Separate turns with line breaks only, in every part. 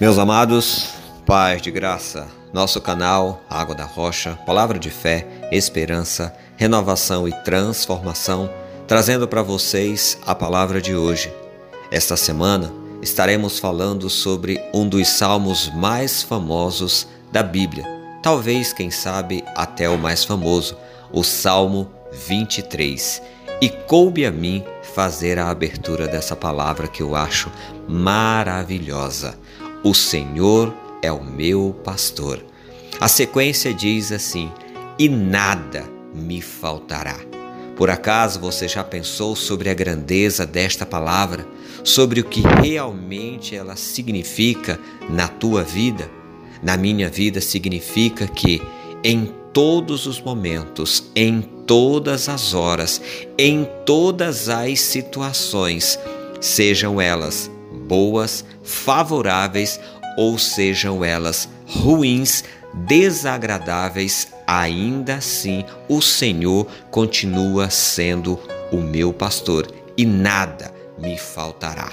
Meus amados, paz de graça, nosso canal Água da Rocha, palavra de fé, esperança, renovação e transformação, trazendo para vocês a palavra de hoje. Esta semana estaremos falando sobre um dos salmos mais famosos da Bíblia, talvez, quem sabe, até o mais famoso, o Salmo 23. E coube a mim fazer a abertura dessa palavra que eu acho maravilhosa. O Senhor é o meu pastor. A sequência diz assim: E nada me faltará. Por acaso você já pensou sobre a grandeza desta palavra, sobre o que realmente ela significa na tua vida? Na minha vida significa que em todos os momentos, em todas as horas, em todas as situações, sejam elas boas, favoráveis ou sejam elas ruins, desagradáveis, ainda assim o Senhor continua sendo o meu pastor e nada me faltará.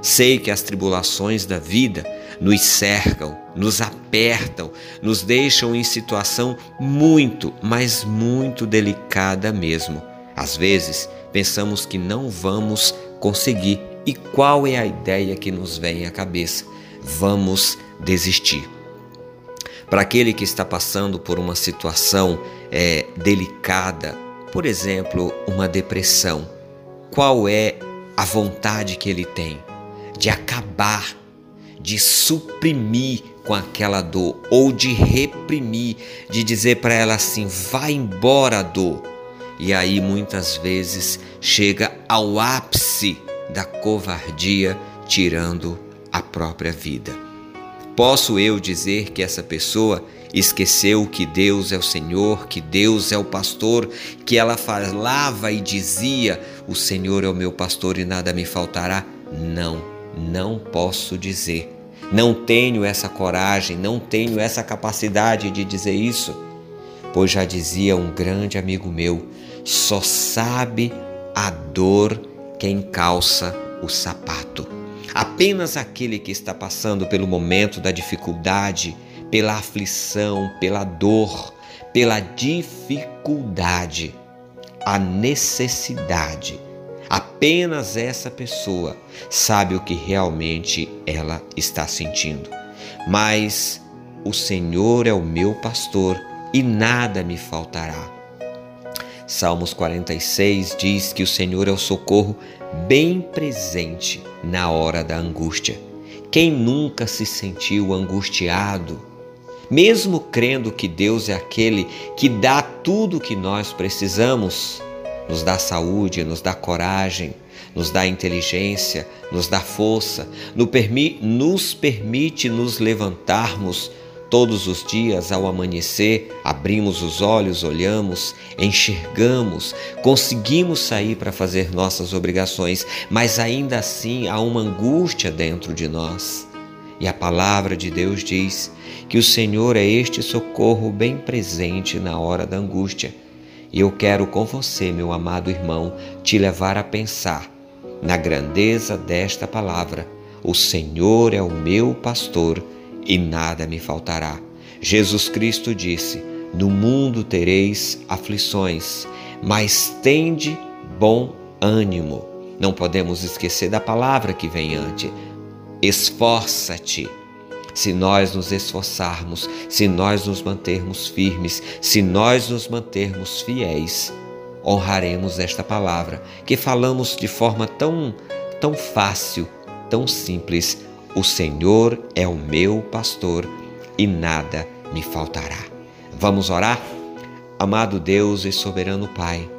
Sei que as tribulações da vida nos cercam, nos apertam, nos deixam em situação muito, mas muito delicada mesmo. Às vezes, pensamos que não vamos conseguir e qual é a ideia que nos vem à cabeça? Vamos desistir. Para aquele que está passando por uma situação é, delicada, por exemplo, uma depressão, qual é a vontade que ele tem? De acabar, de suprimir com aquela dor ou de reprimir, de dizer para ela assim: vai embora, dor. E aí muitas vezes chega ao ápice da covardia, tirando a própria vida. Posso eu dizer que essa pessoa esqueceu que Deus é o Senhor, que Deus é o pastor, que ela falava e dizia: O Senhor é o meu pastor e nada me faltará? Não, não posso dizer. Não tenho essa coragem, não tenho essa capacidade de dizer isso, pois já dizia um grande amigo meu: só sabe a dor quem calça o sapato. Apenas aquele que está passando pelo momento da dificuldade, pela aflição, pela dor, pela dificuldade, a necessidade. Apenas essa pessoa sabe o que realmente ela está sentindo. Mas o Senhor é o meu pastor e nada me faltará. Salmos 46 diz que o Senhor é o socorro bem presente na hora da angústia. Quem nunca se sentiu angustiado? Mesmo crendo que Deus é aquele que dá tudo o que nós precisamos, nos dá saúde, nos dá coragem, nos dá inteligência, nos dá força, nos permite nos levantarmos Todos os dias, ao amanhecer, abrimos os olhos, olhamos, enxergamos, conseguimos sair para fazer nossas obrigações, mas ainda assim há uma angústia dentro de nós. E a palavra de Deus diz que o Senhor é este socorro bem presente na hora da angústia. E eu quero com você, meu amado irmão, te levar a pensar na grandeza desta palavra. O Senhor é o meu pastor e nada me faltará. Jesus Cristo disse: No mundo tereis aflições, mas tende bom ânimo. Não podemos esquecer da palavra que vem antes. Esforça-te. Se nós nos esforçarmos, se nós nos mantermos firmes, se nós nos mantermos fiéis, honraremos esta palavra que falamos de forma tão tão fácil, tão simples, o Senhor é o meu pastor e nada me faltará. Vamos orar? Amado Deus e soberano Pai,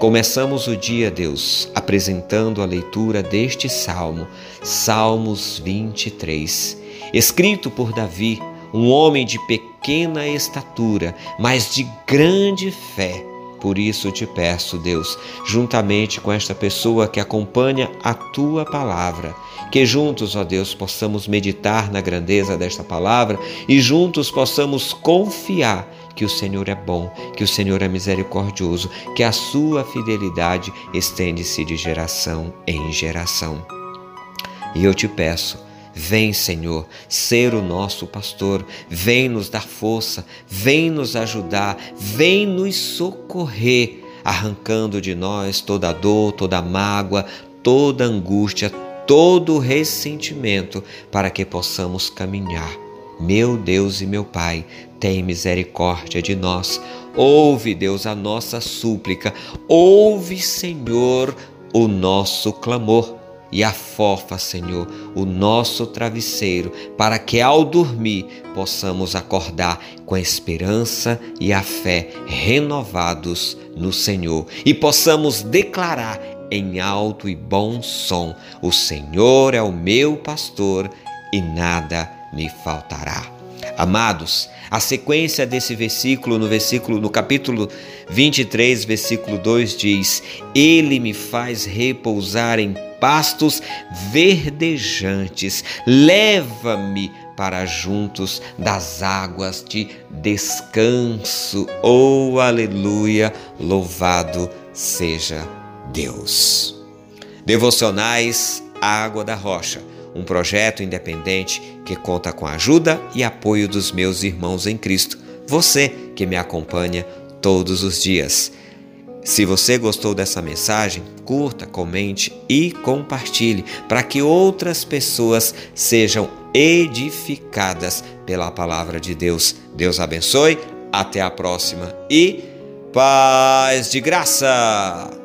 começamos o dia, Deus, apresentando a leitura deste salmo, Salmos 23, escrito por Davi, um homem de pequena estatura, mas de grande fé por isso te peço, Deus, juntamente com esta pessoa que acompanha a tua palavra, que juntos, ó Deus, possamos meditar na grandeza desta palavra e juntos possamos confiar que o Senhor é bom, que o Senhor é misericordioso, que a sua fidelidade estende-se de geração em geração. E eu te peço, Vem, Senhor, ser o nosso pastor, vem nos dar força, vem nos ajudar, vem nos socorrer, arrancando de nós toda dor, toda mágoa, toda angústia, todo ressentimento, para que possamos caminhar. Meu Deus e meu Pai, tem misericórdia de nós. Ouve, Deus, a nossa súplica. Ouve, Senhor, o nosso clamor e afofa, Senhor, o nosso travesseiro, para que ao dormir possamos acordar com a esperança e a fé renovados no Senhor e possamos declarar em alto e bom som: O Senhor é o meu pastor e nada me faltará. Amados, a sequência desse versículo no versículo no capítulo 23, versículo 2 diz: Ele me faz repousar em pastos verdejantes, leva-me para juntos das águas de descanso. Oh, aleluia! Louvado seja Deus. Devocionais Água da Rocha, um projeto independente que conta com a ajuda e apoio dos meus irmãos em Cristo. Você que me acompanha todos os dias. Se você gostou dessa mensagem, curta, comente e compartilhe para que outras pessoas sejam edificadas pela palavra de Deus. Deus abençoe, até a próxima e paz de graça!